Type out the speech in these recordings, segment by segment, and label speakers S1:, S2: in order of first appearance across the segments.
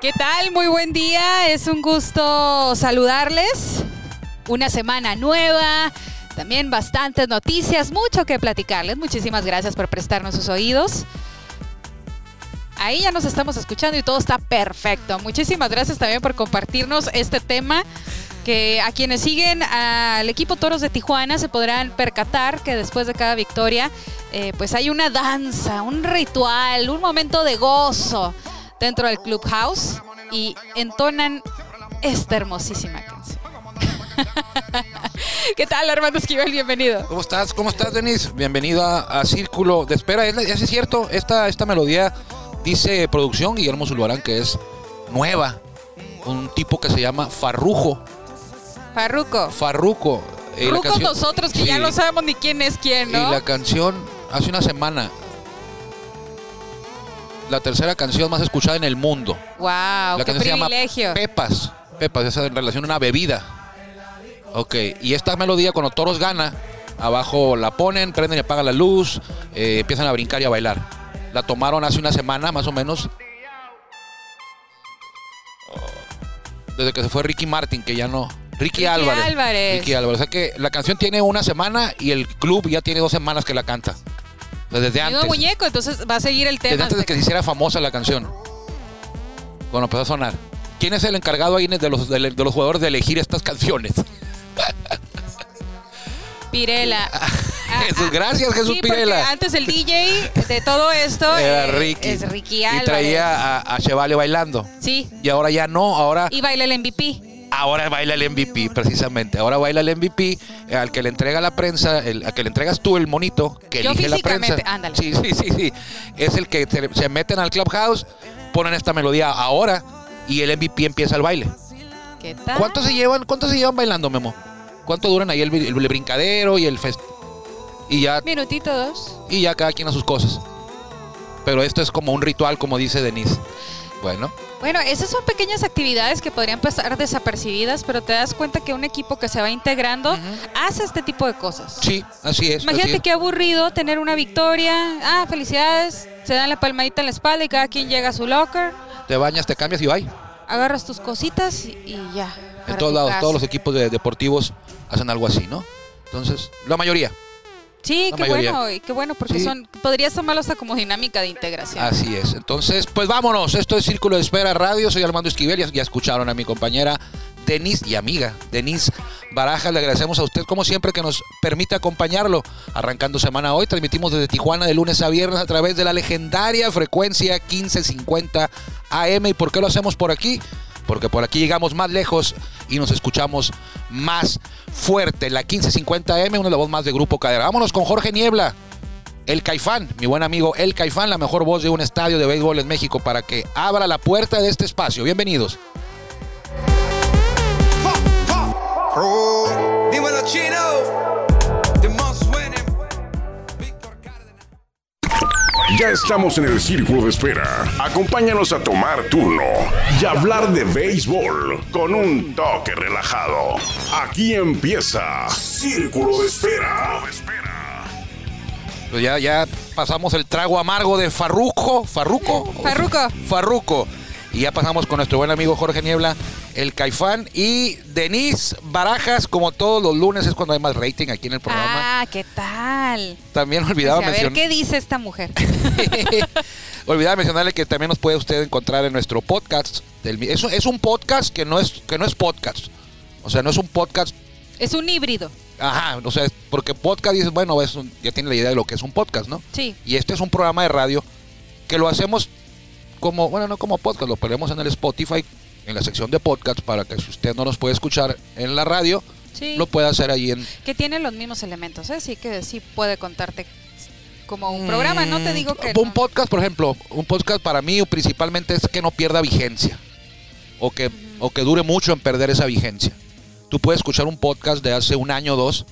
S1: ¿Qué tal? Muy buen día. Es un gusto saludarles. Una semana nueva. También bastantes noticias, mucho que platicarles. Muchísimas gracias por prestarnos sus oídos. Ahí ya nos estamos escuchando y todo está perfecto. Muchísimas gracias también por compartirnos este tema que a quienes siguen al equipo Toros de Tijuana se podrán percatar que después de cada victoria eh, pues hay una danza, un ritual, un momento de gozo dentro del clubhouse y entonan esta hermosísima canción. ¿Qué tal, Armando Esquivel? Bienvenido.
S2: ¿Cómo estás? ¿Cómo estás, Denis? Bienvenido a, a Círculo de Espera. Es, es cierto, esta, esta melodía dice producción Guillermo Zulbarán que es nueva. Un tipo que se llama Farrujo.
S1: Farruco.
S2: Farruco. Eh, canción-
S1: nosotros que ya no sabemos ni quién es quién,
S2: Y
S1: ¿no?
S2: la canción, hace una semana, la tercera canción más escuchada en el mundo.
S1: Wow,
S2: la
S1: qué
S2: canción se llama
S1: privilegio.
S2: Pepas. Pepas, esa en relación a una bebida. Ok, y esta melodía cuando Toros gana, abajo la ponen, prenden y apagan la luz, eh, empiezan a brincar y a bailar. La tomaron hace una semana más o menos. Desde que se fue Ricky Martin, que ya no. Ricky,
S1: Ricky
S2: Álvarez.
S1: Álvarez.
S2: Ricky Álvarez. O sea que la canción tiene una semana y el club ya tiene dos semanas que la canta. Desde antes.
S1: muñeco, entonces va a seguir el tema.
S2: Desde antes de que se hiciera famosa la canción. Cuando empezó a sonar. ¿Quién es el encargado ahí de los, de, los jugadores de elegir estas canciones?
S1: Pirela.
S2: Jesús, gracias, Jesús
S1: sí,
S2: Pirela.
S1: antes el DJ de todo esto
S2: Era
S1: eh,
S2: Ricky.
S1: es Ricky
S2: y
S1: Álvarez.
S2: traía a, a bailando.
S1: Sí,
S2: Y ahora ya no, ahora,
S1: y baila el MVP.
S2: Ahora baila el MVP, precisamente. Ahora baila el MVP eh, al que le entrega la prensa, el, al que le entregas tú el monito que
S1: Yo
S2: elige la prensa.
S1: ándale.
S2: Sí, sí, sí, sí. Es el que se, se meten al clubhouse, ponen esta melodía ahora y el MVP empieza el baile.
S1: ¿Qué tal?
S2: ¿Cuántos se llevan, cuántos se llevan bailando, Memo? ¿Cuánto duran ahí el, el brincadero y el fest y ya
S1: Minutito dos.
S2: y ya cada quien a sus cosas? Pero esto es como un ritual, como dice Denise. Bueno,
S1: Bueno, esas son pequeñas actividades que podrían pasar desapercibidas, pero te das cuenta que un equipo que se va integrando hace este tipo de cosas.
S2: sí, así es. así
S1: Imagínate
S2: es.
S1: qué aburrido tener una victoria. Ah, felicidades. Se dan la palmadita en la espalda y cada quien llega a su locker.
S2: Te bañas, te cambias y bye.
S1: Agarras tus cositas y, ya.
S2: En todos lados,
S1: casa.
S2: todos los equipos de- deportivos hacen algo así, ¿no? Entonces, la mayoría.
S1: Sí, qué
S2: mayoría.
S1: bueno, qué bueno, porque
S2: Sí.
S1: son, podrías tomarlo hasta como dinámica de integración.
S2: Así es. Entonces, pues vámonos. Esto es Círculo de Espera Radio. Soy Armando Esquivel. Ya, ya escucharon a mi compañera Denise y amiga Denise Barajas. Le agradecemos a usted, como siempre, que nos permite acompañarlo. Arrancando semana hoy, transmitimos desde Tijuana de lunes a viernes a través de la legendaria frecuencia 1550 AM. ¿Y por qué lo hacemos por aquí? Porque por aquí llegamos más lejos y nos escuchamos más fuerte. La 1550 AM, una de las voz más de Grupo Cadera. Vámonos con Jorge Niebla. El Caifán, mi buen amigo El Caifán, la mejor voz de un estadio de béisbol en México para que abra la puerta de este espacio. Bienvenidos.
S3: Ya estamos en el círculo de espera. Acompáñanos a tomar turno y hablar de béisbol con un toque relajado. Aquí empieza Círculo de Espera.
S2: Pues ya, ya pasamos el trago amargo de Farruco. Farruco.
S1: Farruco.
S2: Farruco. Y ya pasamos con nuestro buen amigo Jorge Niebla. El Caifán y Denise Barajas, como todos los lunes es cuando hay más rating aquí en el programa.
S1: Ah, ¿qué tal?
S2: También olvidaba
S1: Pues, a ver
S2: mencionar.
S1: qué dice esta mujer.
S2: Olvidaba mencionarle que también nos puede usted encontrar en nuestro podcast. Es, un- es un podcast que no es, que no es podcast. O sea, no es un podcast.
S1: es un híbrido.
S2: Ajá, o sea, porque podcast dices, bueno, es un- ya tiene la idea de lo que es un podcast, ¿no?
S1: Sí.
S2: Y este es un programa de radio que lo hacemos como, bueno, no como podcast, lo ponemos en el Spotify, en la sección de podcast, para que si usted no nos puede escuchar en la radio,
S1: Sí.
S2: lo pueda hacer ahí en...
S1: Que tiene los mismos elementos, ¿eh? Sí que sí puede contarte como un programa, no te digo que
S2: Mm, Un
S1: no.
S2: podcast, por ejemplo, un podcast para mí principalmente es que no pierda vigencia. O que, o que dure mucho en perder esa vigencia. Tú puedes escuchar un podcast de hace un año o dos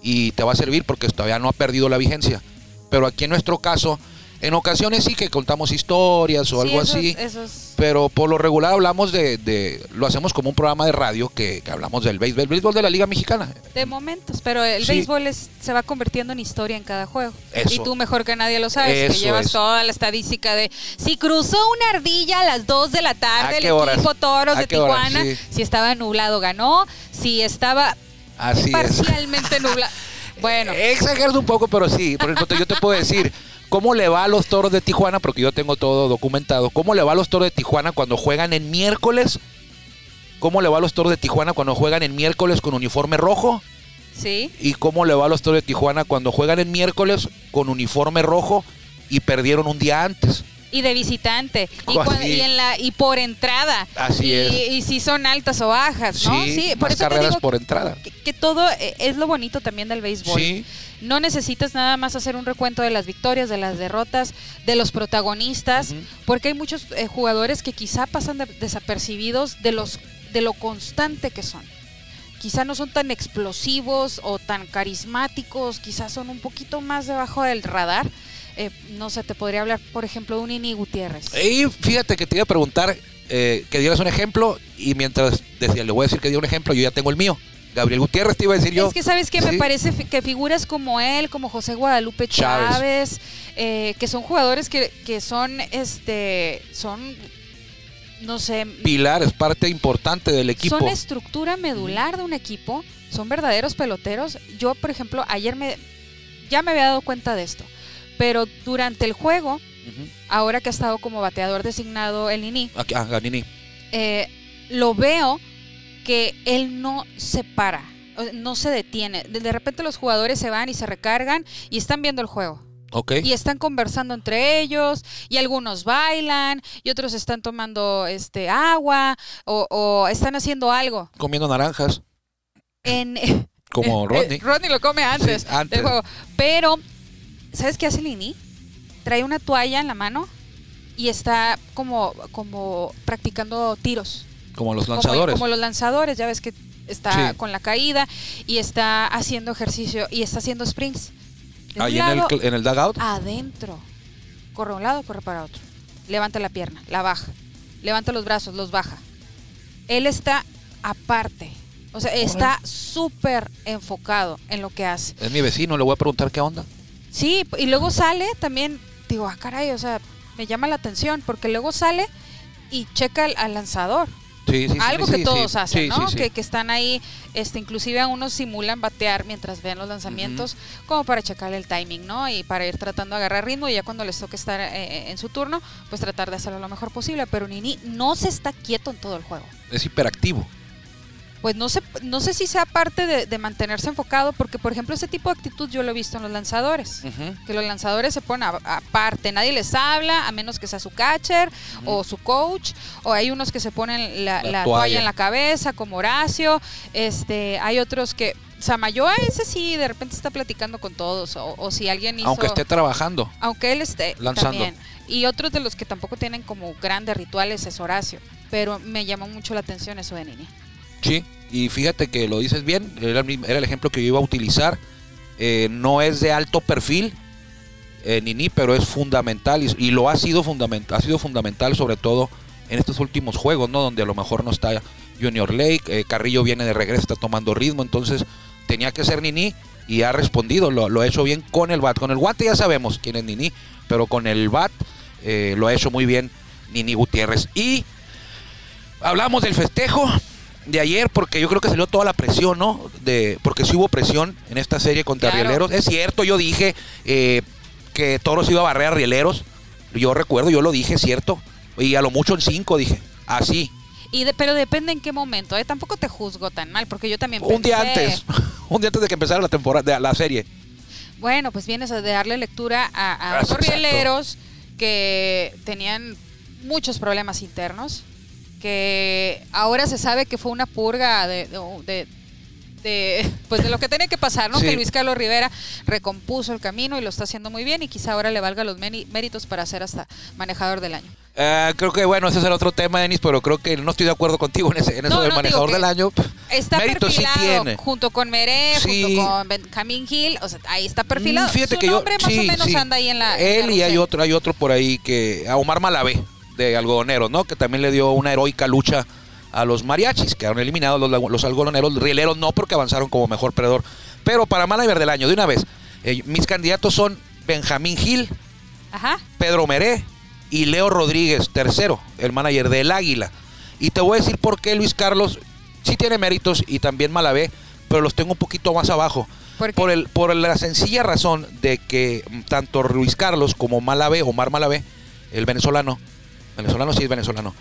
S2: y te va a servir porque todavía no ha perdido la vigencia. Pero aquí en nuestro caso, en ocasiones sí que contamos historias o
S1: Sí,
S2: algo así.
S1: eso es-
S2: Pero por lo regular hablamos de, de- Lo hacemos como un programa de radio que, que hablamos del béisbol, el béisbol de la Liga Mexicana.
S1: de momentos, pero el
S2: Sí.
S1: béisbol es- se va convirtiendo en historia en cada juego.
S2: Eso.
S1: Y tú mejor que nadie lo sabes, que llevas
S2: es.
S1: toda la estadística de si cruzó una ardilla a las 2 de la
S2: ¿A
S1: tarde el
S2: horas?
S1: equipo Toros
S2: ¿A
S1: de? Tijuana,
S2: Sí.
S1: si estaba nublado ganó, si estaba
S2: Así es.
S1: parcialmente nublado. Bueno,
S2: He exagerado un poco, pero sí. Por ejemplo, yo te puedo decir cómo le va a los toros de Tijuana, porque yo tengo todo documentado. ¿Cómo le va a los toros de Tijuana cuando juegan en miércoles? ¿Cómo le va a los toros de Tijuana cuando juegan en miércoles con uniforme rojo?
S1: sí.
S2: ¿Y cómo le va a los toros de Tijuana cuando juegan en miércoles con uniforme rojo y perdieron un día antes?
S1: Y de visitante. Y,
S2: Así.
S1: cua- y en la, y por entrada.
S2: Así
S1: y,
S2: es.
S1: Y si son altas o bajas, ¿no? Sí, por
S2: más
S1: eso te
S2: carreras
S1: digo
S2: por entrada.
S1: que, que todo eh, es lo bonito también del béisbol.
S2: Sí.
S1: No necesitas nada más hacer un recuento de las victorias, de las derrotas, de los protagonistas, porque hay muchos eh, jugadores que quizá pasan de- desapercibidos de los de lo constante que son. Quizá no son tan explosivos o tan carismáticos, quizás son un poquito más debajo del radar. Eh, no sé, te podría hablar, por ejemplo, de un Ini Gutiérrez.
S2: Y fíjate que te iba a preguntar eh, que dieras un ejemplo y mientras decía, le voy a decir que diera un ejemplo, yo ya tengo el mío. Gabriel Gutiérrez te iba a decir yo.
S1: Es que sabes que me parece que figuras como él, como José Guadalupe
S2: Chávez.
S1: Chávez, eh, que son jugadores que, que son, este, son, no sé,
S2: Pilar es parte importante del equipo.
S1: son estructura medular de un equipo, son verdaderos peloteros. Yo, por ejemplo, ayer me, ya me había dado cuenta de esto, pero durante el juego, ahora que ha estado como bateador designado el Nini,
S2: Aquí- ah, Ganini.
S1: eh, lo veo que él no se para, no se detiene. De, repente los jugadores se van y se recargan y están viendo el juego.
S2: Ok.
S1: Y están conversando entre ellos, y algunos bailan, y otros están tomando este agua, o, o están haciendo algo.
S2: Comiendo naranjas,
S1: En,
S2: como Rodney.
S1: Rodney lo come antes,
S2: Sí, antes.
S1: del juego. Pero, ¿sabes qué hace Lini? Trae una toalla en la mano y está como, como practicando tiros.
S2: como los lanzadores.
S1: Como, los lanzadores, ya ves que está
S2: Sí.
S1: con la caída y está haciendo ejercicio y está haciendo sprints.
S2: Ahí en el, en el dugout.
S1: adentro. Corre a un lado, corre para otro. Levanta la pierna, la baja. Levanta los brazos, los baja. Él está aparte. O sea, está súper enfocado en lo que hace.
S2: Es mi vecino, le voy a preguntar qué onda.
S1: Sí, y luego sale también, digo, ah, caray, o sea, me llama la atención, porque luego sale y checa al, al lanzador.
S2: Sí, sí,
S1: Algo
S2: sí,
S1: que todos hacen, ¿no? Que, que están ahí, este, inclusive a unos simulan batear mientras ven los lanzamientos, como para checar el timing, ¿no? Y para ir tratando de agarrar ritmo y ya cuando les toque estar eh, en su turno, pues tratar de hacerlo lo mejor posible. Pero Nini no se está quieto en todo el juego.
S2: Es hiperactivo.
S1: Pues no sé, no sé si sea parte de, de mantenerse enfocado, porque por ejemplo ese tipo de actitud yo lo he visto en los lanzadores. Que los lanzadores se ponen aparte, nadie les habla, a menos que sea su catcher o su coach, o hay unos que se ponen la,
S2: La
S1: la
S2: toalla.
S1: toalla en la cabeza, como Horacio, este, hay otros que, Samayoa ese sí, de repente está platicando con todos, o, o si alguien hizo...
S2: Aunque esté trabajando.
S1: aunque él esté
S2: Lanzando.
S1: también. Y otros de los que tampoco tienen como grandes rituales es Horacio, pero me llamó mucho la atención eso de Nini.
S2: Y fíjate que lo dices bien, era el, ejemplo que yo iba a utilizar. Eh, no es de alto perfil, eh, Nini, pero es fundamental y, lo ha sido fundamental, ha sido fundamental sobre todo en estos últimos juegos, ¿no? Donde a lo mejor no está Junior Lake, eh, Carrillo viene de regreso, está tomando ritmo, entonces tenía que ser Nini y ha respondido, lo, ha hecho bien con el bat, con el guante ya sabemos quién es Nini, pero con el bat lo ha hecho muy bien Nini Gutiérrez. Y hablamos del festejo de ayer porque yo creo que salió toda la presión, ¿no? De, porque sí hubo presión en esta serie contra
S1: Claro.
S2: Rieleros. Es cierto, yo dije eh, que Toros iba a barrer a Rieleros. Yo recuerdo, yo lo dije, cierto. Y a lo mucho en cinco dije. Así.
S1: Y de- pero depende en qué momento, ¿eh? Tampoco te juzgo tan mal, porque yo también
S2: Un día antes. Un día antes de que empezara la temporada, de la serie.
S1: Bueno, pues vienes a darle lectura a, a rieleros que tenían muchos problemas internos, que ahora se sabe que fue una purga de, de- de, pues de lo que tenía que pasar, ¿no?
S2: Sí.
S1: Que Luis Carlos Rivera recompuso el camino y lo está haciendo muy bien y quizá ahora le valga los méritos para ser hasta manejador del año.
S2: Eh, creo que bueno, ese es el otro tema, Denis, pero creo que no estoy de acuerdo contigo en, ese, en eso
S1: No,
S2: del
S1: no,
S2: manejador del año.
S1: Está
S2: sí
S1: perfilado
S2: tiene.
S1: junto con Meré,
S2: Sí.
S1: junto con Benjamín Gil, o sea, ahí está perfilado.
S2: Mm, Fíjate
S1: Su
S2: que yo.
S1: nombre más
S2: sí,
S1: o menos
S2: sí.
S1: anda ahí en la. en
S2: Él
S1: la
S2: y hay otro, hay otro por ahí que. A Omar Malavé, de Algodoneros, ¿no? Que también le dio una heroica lucha a los mariachis, quedaron eliminados los, los algodoneros, rieleros no, porque avanzaron como mejor perdedor. Pero para manager del año, de una vez, eh, mis candidatos son Benjamín Gil,
S1: Ajá.
S2: Pedro Meré y Leo Rodríguez, tercero, el manager del Águila. Y te voy a decir por qué Luis Carlos sí tiene méritos y también Malavé, pero los tengo un poquito más abajo.
S1: Por,
S2: el, por la sencilla razón de que mm, tanto Luis Carlos como Malavé, Omar Malavé, el venezolano, venezolano sí es venezolano,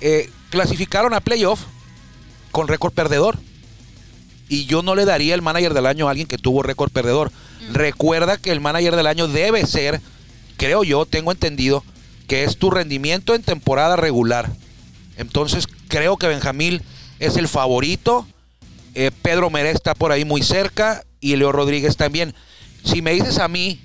S2: eh, clasificaron a playoff con récord perdedor. Y yo no le daría el manager del año a alguien que tuvo récord perdedor. Recuerda que el manager del año debe ser, creo yo, tengo entendido, que es tu rendimiento en temporada regular. Entonces creo que Benjamín es el favorito. Eh, Pedro Meré está por ahí muy cerca y Leo Rodríguez también. Si me dices a mí,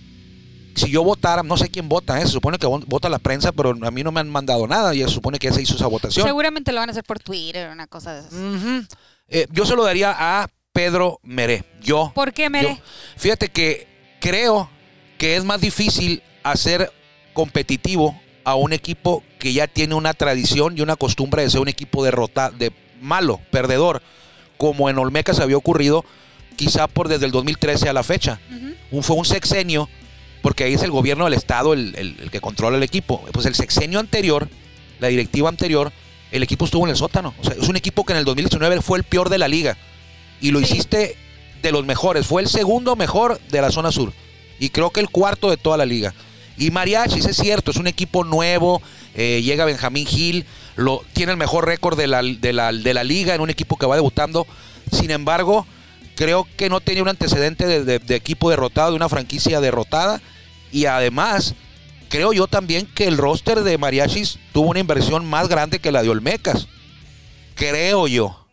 S2: si yo votara, no sé quién vota, ¿eh? se supone que vo- vota la prensa, pero a mí no me han mandado nada y se supone que ya se hizo esa votación.
S1: Seguramente lo van a hacer por Twitter, una cosa de esas.
S2: Eh, yo se lo daría a Pedro Meré. Yo.
S1: ¿Por qué, Mere?
S2: yo- fíjate que creo que es más difícil hacer competitivo a un equipo que ya tiene una tradición y una costumbre de ser un equipo derrotado, de malo, perdedor, como en Olmeca se había ocurrido, quizá por desde el 2013 a la fecha. Un- fue un sexenio, porque ahí es el gobierno del Estado el, el- el que controla el equipo. Pues el sexenio anterior, la directiva anterior, el equipo estuvo en el sótano. O sea, es un equipo que en el 2019 fue el peor de la liga. Y lo
S1: Sí.
S2: hiciste de los mejores. Fue el segundo mejor de la zona sur. Y creo que el cuarto de toda la liga. Y Mariachis, es cierto, es un equipo nuevo. eh, llega Benjamín Gil. Lo, tiene el mejor récord de la, de, la, de la liga en un equipo que va debutando. Sin embargo, creo que no tenía un antecedente de, de- de equipo derrotado, de una franquicia derrotada. Y además, creo yo también que el roster de Mariachis tuvo una inversión más grande que la de Olmecas. Creo yo.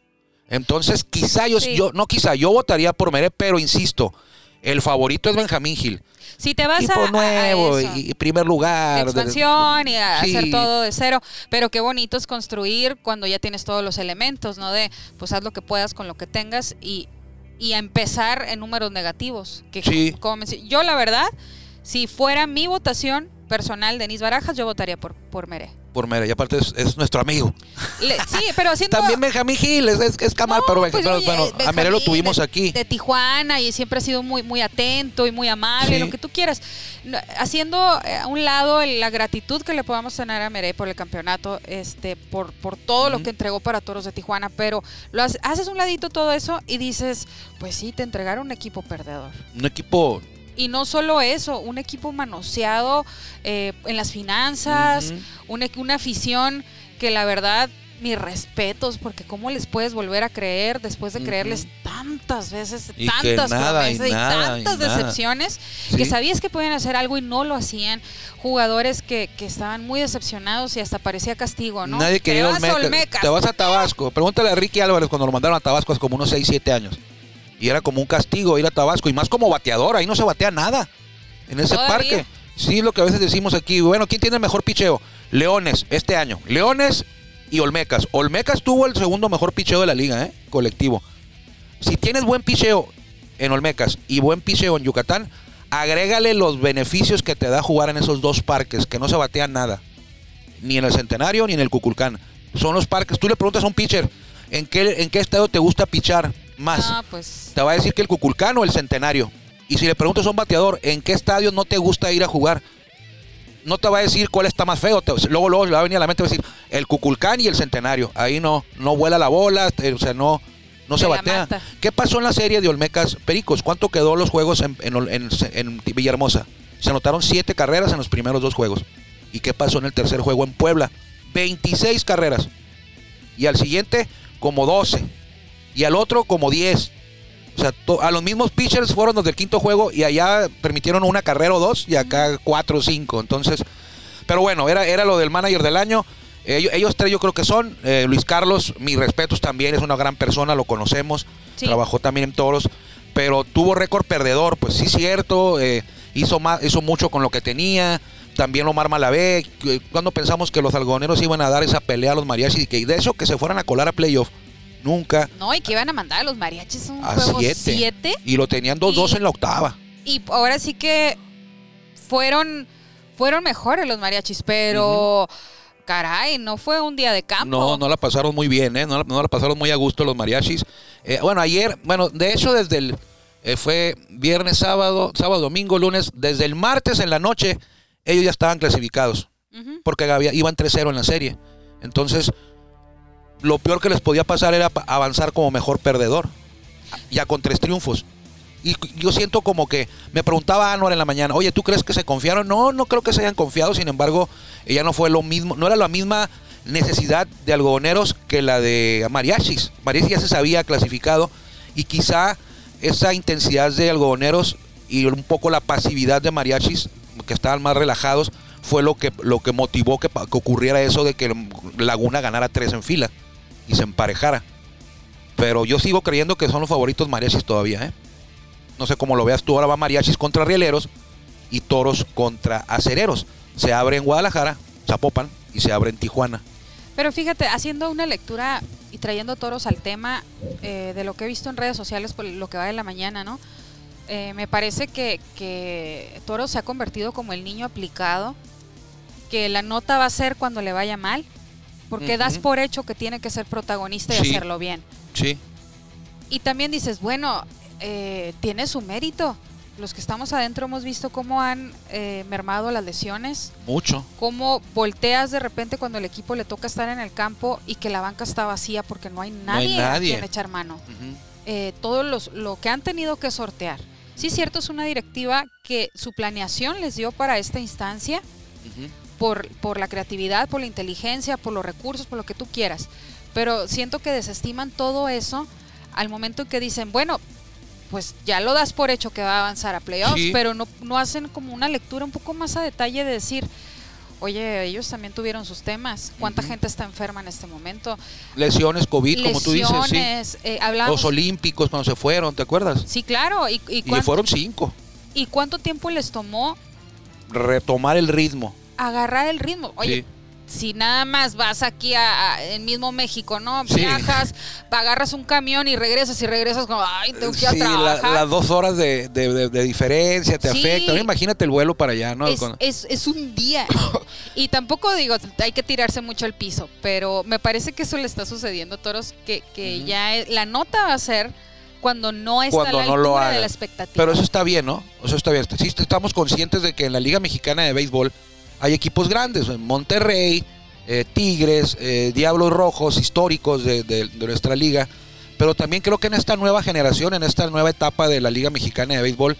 S2: Entonces, quizá yo,
S1: Sí.
S2: yo no quizá, yo votaría por Mere, pero insisto, el favorito es Benjamín Gil.
S1: Si te vas
S2: Equipo
S1: a, a
S2: nuevo
S1: eso,
S2: y, y primer lugar. de-
S1: expansión y a
S2: Sí.
S1: hacer todo de cero, pero qué bonito es construir cuando ya tienes todos los elementos, ¿no? De, pues haz lo que puedas con lo que tengas y, y a empezar en números negativos. Que
S2: Sí.
S1: como yo la verdad, si fuera mi votación personal, Denis Barajas, yo votaría por, por Mere.
S2: Por Mere, y aparte es, es nuestro amigo.
S1: Le- sí, pero haciendo...
S2: También Benjamín Gil, es, es, es Camal,
S1: No,
S2: pero,
S1: pues,
S2: pero,
S1: oye,
S2: bueno, a Mere lo tuvimos
S1: de-
S2: aquí.
S1: De Tijuana y siempre ha sido muy, muy atento y muy amable,
S2: Sí.
S1: lo que tú quieras. Haciendo eh, a un lado la gratitud que le podamos tener a Meré por el campeonato, este, por, por todo lo que entregó para Toros de Tijuana, pero lo hace- haces un ladito todo eso y dices, pues sí, te entregaron un equipo perdedor.
S2: Un equipo
S1: Y no solo eso, un equipo manoseado eh, en las finanzas, una, una afición que la verdad, mis respetos, porque cómo les puedes volver a creer después de creerles tantas veces,
S2: Y
S1: tantas
S2: nada, y
S1: promesas y,
S2: nada, y
S1: tantas decepciones,
S2: Sí.
S1: que sabías que podían hacer algo y no lo hacían. Jugadores que, que estaban muy decepcionados y hasta parecía castigo, ¿no?
S2: Nadie
S1: Te
S2: quería
S1: vas a
S2: Olmeca.
S1: Olmecas.
S2: Te vas a Tabasco. Pregúntale a Ricky Álvarez cuando lo mandaron a Tabasco hace como unos 6, 7 años. Y era como un castigo ir a Tabasco. Y más como bateador. Ahí no se batea nada. En ese
S1: Todavía.
S2: parque. Sí, lo que a veces decimos aquí. Bueno, ¿quién tiene el mejor picheo? Leones, este año. Leones y Olmecas. Olmecas tuvo el segundo mejor picheo de la liga, ¿eh? Colectivo. Si tienes buen picheo en Olmecas y buen picheo en Yucatán, agrégale los beneficios que te da jugar en esos dos parques, que no se batean nada. Ni en el Centenario ni en el Cuculcán. Son los parques. Tú le preguntas a un pitcher, ¿en qué, en qué estadio te gusta pichar más?
S1: Ah, pues
S2: Te va a decir que el Cuculcán o el Centenario. Y si le preguntas a un bateador, ¿en qué estadio no te gusta ir a jugar? no te va a decir cuál está más feo. te- luego, luego le va a venir a la mente va a decir el Cuculcán y el Centenario. Ahí no, no vuela la bola, eh, o sea, no, no se batea. ¿Qué pasó en la serie de Olmecas Pericos? ¿Cuánto quedó los juegos en, en, en- en Villahermosa? Se anotaron siete carreras en los primeros dos juegos. ¿Y qué pasó en el tercer juego en Puebla? 26 carreras. Y al siguiente, como 12. Y al otro, como 10. O sea, to- a los mismos pitchers fueron los del quinto juego y allá permitieron una carrera o dos y acá cuatro o cinco. Entonces, pero bueno, era, era lo del manager del año. Ellos, ellos tres yo creo que son. Eh, Luis Carlos, mis respetos también, es una gran persona, lo conocemos.
S1: Sí.
S2: Trabajó también en toros. Pero tuvo récord perdedor, pues sí, cierto. eh, hizo, más, hizo mucho con lo que tenía. También Omar Malavé. que- Cuando pensamos que los algodoneros iban a dar esa pelea a los mariachis y que de eso que se fueran a colar a playoff. Nunca.
S1: No, y que iban a mandar a los mariachis un
S2: A
S1: juego
S2: siete.
S1: 7.
S2: Y lo tenían 2-2
S1: Y-
S2: en la octava.
S1: Y ahora sí que fueron, fueron mejores los mariachis, pero caray, no fue un día de campo.
S2: No, no la pasaron muy bien, ¿eh? No la, no la pasaron muy a gusto los mariachis. Eh, bueno, ayer, bueno, de hecho desde el... eh, fue viernes, sábado, sábado, domingo, lunes. Desde el martes en la noche, ellos ya estaban clasificados. Porque había- iban 3-0 en la serie. Entonces, lo peor que les podía pasar era avanzar como mejor perdedor. Ya con tres triunfos. Y yo siento como que me preguntaba Anuar en la mañana, oye, ¿tú crees que se confiaron? No, no creo que se hayan confiado, sin embargo, ya no fue lo mismo, no era la misma necesidad de algodoneros que la de mariachis. Mariachis ya se sabía clasificado y quizá esa intensidad de algodoneros y un poco la pasividad de mariachis, que estaban más relajados, fue lo que, lo que motivó que ocurriera eso de que Laguna ganara tres en fila y se emparejara. Pero yo sigo creyendo que son los favoritos mariachis todavía, ¿eh? No sé cómo lo veas tú. Ahora va mariachis contra rieleros y toros contra acereros. Se abre en Guadalajara, Zapopan, y se abre en Tijuana.
S1: Pero fíjate, haciendo una lectura y trayendo toros al tema eh, de lo que he visto en redes sociales por lo que va de la mañana, ¿no? Eh, me parece que, que Toro se ha convertido como el niño aplicado, que la nota va a ser cuando le vaya mal, porque das por hecho que tiene que ser protagonista y
S2: Sí.
S1: hacerlo bien.
S2: Sí.
S1: Y también dices, bueno, eh, tiene su mérito. Los que estamos adentro hemos visto cómo han eh, mermado las lesiones,
S2: Mucho.
S1: cómo volteas de repente cuando el equipo le toca estar en el campo y que la banca está vacía porque no hay nadie,
S2: nadie.
S1: quien echar mano.
S2: Ujú.
S1: Eh, todo los, lo que han tenido que sortear. Sí, cierto, es una directiva que su planeación les dio para esta instancia
S2: Ujú.
S1: Por, por la creatividad, por la inteligencia, por los recursos, por lo que tú quieras. Pero siento que desestiman todo eso al momento en que dicen, bueno, pues ya lo das por hecho que va a avanzar a playoffs,
S2: Sí.
S1: pero no, no hacen como una lectura un poco más a detalle de decir, oye, ellos también tuvieron sus temas, cuánta gente está enferma en este momento,
S2: Lesiones, COVID, como tú dices, sí.
S1: eh, hablamos-
S2: Los olímpicos cuando se fueron, ¿te acuerdas?
S1: Sí, claro, y, y,
S2: Y
S1: cuán-
S2: fueron cinco.
S1: ¿y cuánto tiempo les tomó
S2: Retomar el ritmo.
S1: Agarrar el ritmo? Oye,
S2: Sí.
S1: si nada más vas aquí a, a- en mismo México, ¿no?
S2: Sí.
S1: Viajas, agarras un camión y regresas y regresas como, ay, tengo que ir a
S2: Sí, la-
S1: trabajar.
S2: las dos horas de, de- de- de diferencia te
S1: Sí.
S2: afectan. Ahora Imagínate el vuelo para allá, ¿no?
S1: es,
S2: Con-
S1: es- es un día. y tampoco digo, hay que tirarse mucho al piso, pero me parece que eso le está sucediendo a Toros, que, que ya es- la nota va a ser cuando no está
S2: Cuando
S1: a la
S2: no lo
S1: de la expectativa.
S2: Pero eso está bien, ¿no? Eso está bien. Sí, estamos conscientes de que en la Liga Mexicana de Béisbol hay equipos grandes. Monterrey, eh, Tigres, eh, Diablos Rojos, históricos de, de- de nuestra liga. Pero también creo que en esta nueva generación, en esta nueva etapa de la Liga Mexicana de Béisbol,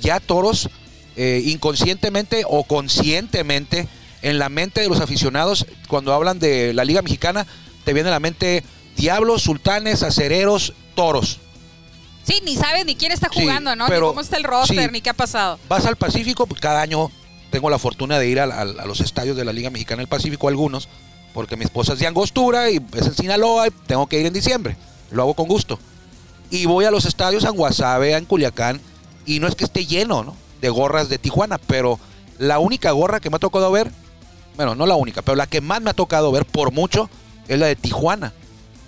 S2: ya toros, eh, inconscientemente o conscientemente, en la mente de los aficionados, cuando hablan de la Liga Mexicana, te viene a la mente Diablos, Sultanes, Acereros, Toros.
S1: sí, ni sabes ni quién está
S2: Sí,
S1: jugando, ¿no?
S2: pero-
S1: ni cómo está el roster,
S2: sí.
S1: ni qué ha pasado.
S2: vas al Pacífico, pues cada año tengo la fortuna de ir a, los estadios de la Liga Mexicana del Pacífico, algunos, porque mi esposa es de Angostura y es en Sinaloa y tengo que ir en diciembre. Lo hago con gusto. Y voy a los estadios en Guasave, en Culiacán, y no es que esté lleno ¿no? de gorras de Tijuana, pero la única gorra que me ha tocado ver, bueno, no la única, pero la que más me ha tocado ver por mucho es la de Tijuana.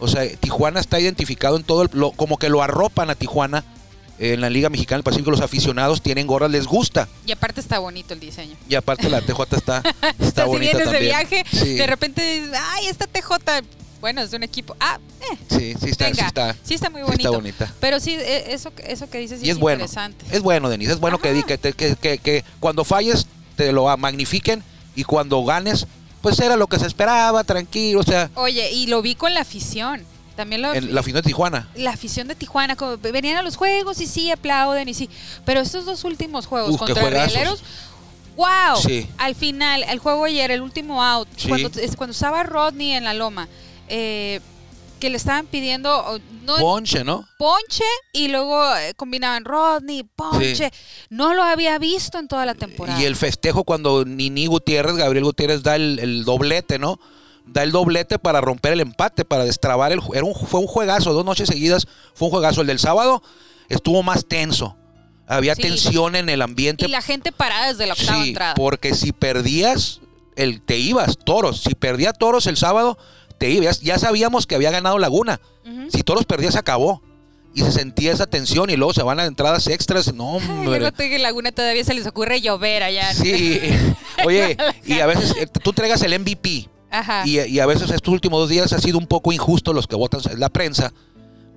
S2: O sea, Tijuana está identificado en todo, el, como que lo arropan a Tijuana en la Liga Mexicana del Pacífico. Los aficionados tienen gorras, les gusta.
S1: Y aparte está bonito el diseño.
S2: Y aparte la TJ está, está
S1: O sea, si
S2: bonita
S1: vienes de viaje,
S2: Sí,
S1: de repente dices, ay, esta TJ, bueno, es de un equipo. Ah, eh,
S2: sí, sí está,
S1: venga,
S2: sí está,
S1: sí está muy
S2: sí
S1: bonito.
S2: está bonita.
S1: Pero sí, e- eso, eso que dices sí
S2: Y
S1: es,
S2: es bueno.
S1: interesante.
S2: Es bueno, Denise, es bueno que, que, que- que cuando falles te lo magnifiquen Y cuando ganes, pues era lo que se esperaba, tranquilo, o sea,
S1: Oye, y lo vi con la afición. También lo
S2: en la final de Tijuana.
S1: la afición de Tijuana, como venían a los juegos y sí, aplauden y sí. Pero estos dos últimos juegos
S2: Uf,
S1: contra. Rieleros, wow.
S2: Sí.
S1: Al final, el juego ayer, el último out,
S2: Sí.
S1: cuando, es cuando estaba Rodney en la loma, eh, que le estaban pidiendo no,
S2: Ponche, ¿no?
S1: ponche y luego eh, combinaban Rodney, ponche. No lo había visto en toda la temporada.
S2: Y el festejo cuando Nini Gutiérrez, Gabriel Gutiérrez da el, el doblete, ¿no? Da el doblete para romper el empate, para destrabar el era un, Fue un juegazo, dos noches seguidas fue un juegazo. El del sábado estuvo más tenso. Había
S1: Sí.
S2: tensión en el ambiente.
S1: Y la gente parada desde la octava
S2: Sí,
S1: entrada.
S2: porque si perdías, el, te ibas, toros. Si perdía toros el sábado, te ibas. Ya sabíamos que había ganado Laguna. Si toros perdía, se acabó. Y se sentía esa tensión y luego se van a entradas extras. No, hombre.
S1: luego que Laguna todavía se les ocurre llover allá.
S2: Sí, oye, y a veces eh, tú entregas el MVP
S1: Ajá.
S2: y, y a veces estos últimos dos días ha sido un poco injusto los que votan la prensa.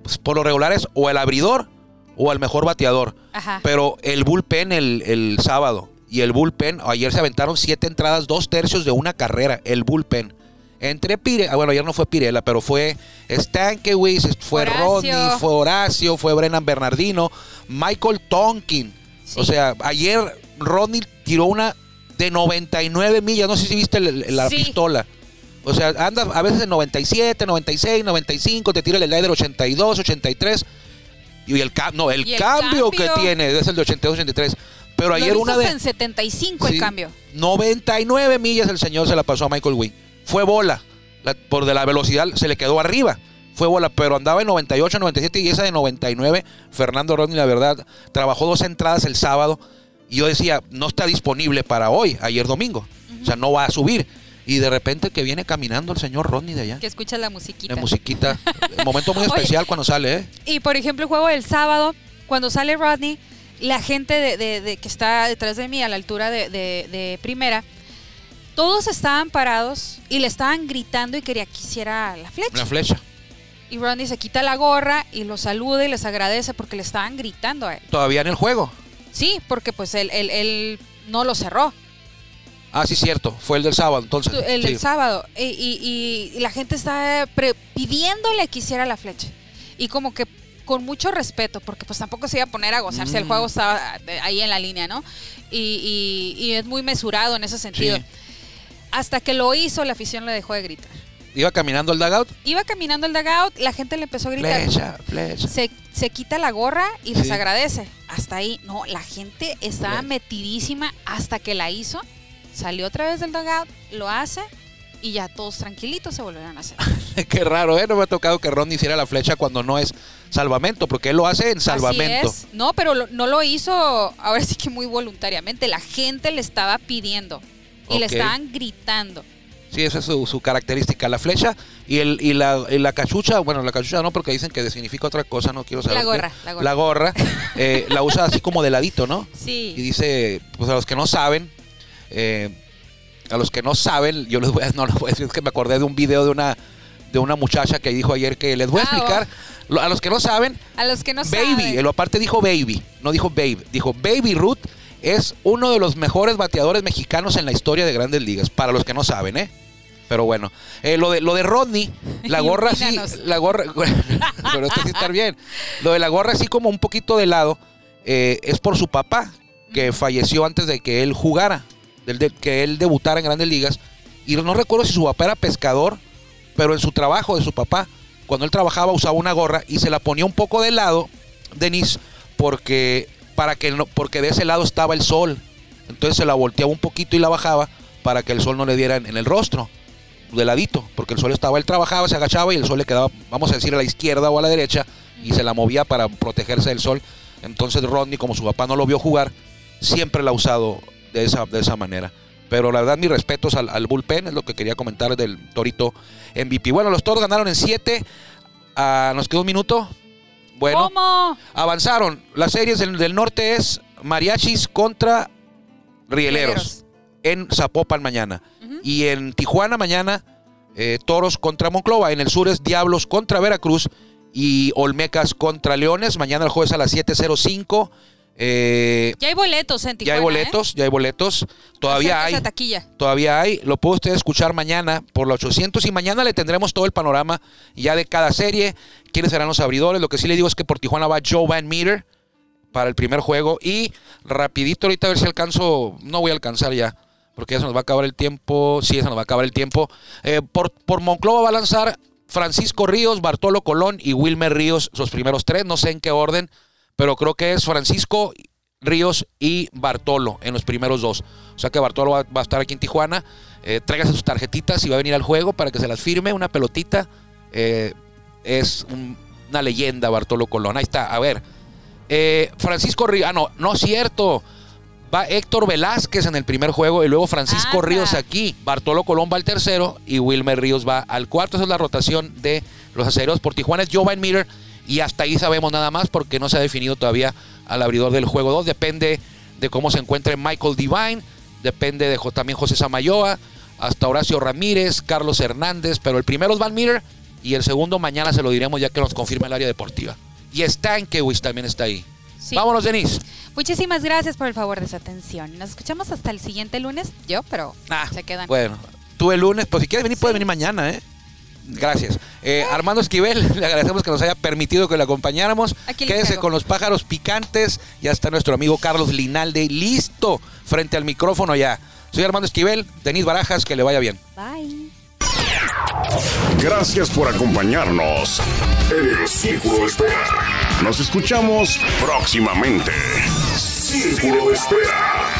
S2: Pues por lo regular es o el abridor o el mejor bateador.
S1: Ajá.
S2: Pero el bullpen el, el sábado y el bullpen, ayer se aventaron siete entradas, dos tercios de una carrera, el bullpen. Entre Pire, ah, bueno, ayer no fue Pirela, pero fue Stankiewicz, fue
S1: Horacio.
S2: Rodney, fue Horacio, fue Brennan Bernardino, Michael Tonkin.
S1: Sí.
S2: O sea, ayer Rodney tiró una de 99 millas, no sé si viste la
S1: Sí.
S2: pistola. O sea, anda a veces en 97, 96, 95, te tira el slider 82, 83. Y el, ca- no, el,
S1: Y el
S2: cambio, que
S1: cambio.
S2: tiene es el de 82, 83. Pero
S1: Lo
S2: ayer
S1: hizo
S2: una de
S1: en 75 el
S2: Sí,
S1: cambio.
S2: 99 millas el señor se la pasó a Michael Wynn. Fue bola. La- por de la velocidad se le quedó arriba. Fue bola, pero andaba en 98, 97 y esa de 99. Fernando Rodney, la verdad, trabajó dos entradas el sábado. Y yo decía, no está disponible para hoy, ayer domingo. O sea, no va a subir. Y de repente que viene caminando el señor Rodney de allá.
S1: Que escuchas la musiquita.
S2: La musiquita. Un momento muy
S1: Oye.
S2: especial cuando sale, ¿eh?
S1: Y por ejemplo, el juego del sábado, cuando sale Rodney, la gente de, de- de- que está detrás de mí, a la altura de, de- primera, todos estaban parados y le estaban gritando y quería que hiciera la flecha.
S2: Una flecha.
S1: Y Rodney se quita la gorra y los saluda y les agradece porque le estaban gritando a él.
S2: Todavía en el juego.
S1: Sí, porque pues él, él- él no lo cerró.
S2: Ah, sí, cierto. Fue el del sábado, entonces.
S1: El
S2: sí.
S1: del sábado. Y, y- y la gente está pre- pidiéndole que hiciera la flecha. Y como que con mucho respeto, porque pues tampoco se iba a poner a gozarse. El
S2: Mm.
S1: juego estaba de- ahí en la línea, ¿no? Y, y- y es muy mesurado en ese sentido.
S2: Sí.
S1: Hasta que lo hizo, la afición le dejó de gritar.
S2: Iba caminando al dugout.
S1: Iba caminando el dugout, la gente le empezó a gritar.
S2: Flecha, flecha.
S1: Se, se quita la gorra y les
S2: Sí.
S1: agradece. Hasta ahí. No, la gente estaba
S2: Flecha.
S1: metidísima hasta que la hizo. Salió otra vez del dugout, lo hace y ya todos tranquilitos se volvieron a hacer.
S2: Qué raro, ¿eh? No me ha tocado que Ron hiciera la flecha cuando no es salvamento, porque él lo hace en salvamento.
S1: Así es. No, pero lo- no lo hizo ahora sí que muy voluntariamente. La gente le estaba pidiendo y le estaban gritando.
S2: Sí, esa es su, su característica. La flecha y, el, y, la, y la cachucha, bueno, la cachucha no, porque dicen que significa otra cosa, no quiero saber.
S1: La
S2: qué.
S1: gorra, la gorra.
S2: La gorra, eh, la usa así como de ladito, ¿no? Y
S1: Sí.
S2: dice, pues a los que no saben, eh, a los que no saben, yo les voy a, no les voy a decir, es que me acordé de un video de una, de una muchacha que dijo ayer que les voy a
S1: Ah,
S2: explicar. Lo- A los que no saben,
S1: A los que no
S2: Baby,
S1: saben.
S2: aparte dijo Baby, no dijo Babe, dijo Baby Ruth es uno de los mejores bateadores mexicanos en la historia de Grandes Ligas, para los que no saben, ¿eh? Pero bueno, eh, lo de lo de Rodney, la gorra sí, la gorra, pero esto sí está bien. Lo de la gorra así como un poquito de lado eh, es por su papá que falleció antes de que él jugara, del de, que él debutara en Grandes Ligas y no recuerdo si su papá era pescador, pero en su trabajo de su papá, cuando él trabajaba usaba una gorra y se la ponía un poco de lado, Denise, porque para que no, porque de ese lado estaba el sol. Entonces se la volteaba un poquito y la bajaba para que el sol no le diera en, en el rostro, de ladito, porque el sol estaba, él trabajaba, se agachaba y el sol le quedaba, vamos a decir, a la izquierda o a la derecha y se la movía para protegerse del sol. Entonces Rodney, como su papá no lo vio jugar, siempre la ha usado de esa, de esa manera. Pero la verdad, mis respetos al, al bullpen, es lo que quería comentar del Torito MVP. Bueno, los Toros ganaron en 7. nos quedó un minuto. Bueno,
S1: ¿Cómo?
S2: avanzaron. Las series del, del norte es Mariachis contra Rieleros en Zapopan mañana. Y en Tijuana mañana, eh, Toros contra Monclova. En el sur es Diablos contra Veracruz y Olmecas contra Leones. Mañana el jueves a las 7.05. Eh,
S1: Ya hay boletos en
S2: ya hay
S1: ¿eh?
S2: boletos, ya hay boletos. Todavía hay.
S1: taquilla.
S2: Todavía hay. Lo puede usted escuchar mañana por los 800 y mañana le tendremos todo el panorama ya de cada serie, quiénes serán los abridores. Lo que sí le digo es que por Tijuana va Joe Van Meter para el primer juego y rapidito ahorita a ver si alcanzo, no voy a alcanzar ya, porque ya se nos va a acabar el tiempo, sí, ya se nos va a acabar el tiempo. Eh, por, por Monclova va a lanzar Francisco Ríos, Bartolo Colón y Wilmer Ríos, sus primeros tres, no sé en qué orden, pero creo que es Francisco Ríos y Bartolo en los primeros dos. O sea que Bartolo va, va a estar aquí en Tijuana. Eh, tráigase sus tarjetitas y va a venir al juego para que se las firme, una pelotita. Eh, es un- una leyenda Bartolo Colón. Ahí está, a ver. Eh, Francisco Ríos, ah, no, no es cierto. Va Héctor Velázquez en el primer juego y luego Francisco
S1: Anda.
S2: Ríos aquí. Bartolo Colón va al tercero y Wilmer Ríos va al cuarto. Esa es la rotación de los acereros por Tijuana. Es Joe Van Meter y hasta ahí sabemos nada más porque no se ha definido todavía al abridor del juego 2. Depende de cómo se encuentre Michael Divine, depende de también José Samayoa, hasta Horacio Ramírez, Carlos Hernández, pero el primero es Van Meter y el segundo mañana se lo diremos ya que nos confirma el área deportiva. Y Stankiewicz también está ahí.
S1: Sí.
S2: Vámonos, Denise.
S1: Muchísimas gracias por el favor de su atención. Nos escuchamos hasta el siguiente lunes. Yo, pero
S2: Ah,
S1: se quedan.
S2: Bueno, tú el lunes, pues si quieres venir, puedes venir mañana, ¿eh? Gracias. Eh, Armando Esquivel, le agradecemos que nos haya permitido que le acompañáramos.
S1: Aquí
S2: Quédese con los pájaros picantes. Ya está nuestro amigo Carlos Linalde listo frente al micrófono ya. Soy Armando Esquivel, Denis Barajas, que le vaya bien.
S1: Bye.
S3: Gracias por acompañarnos en el Círculo de Espera. Nos escuchamos próximamente. Círculo de Espera.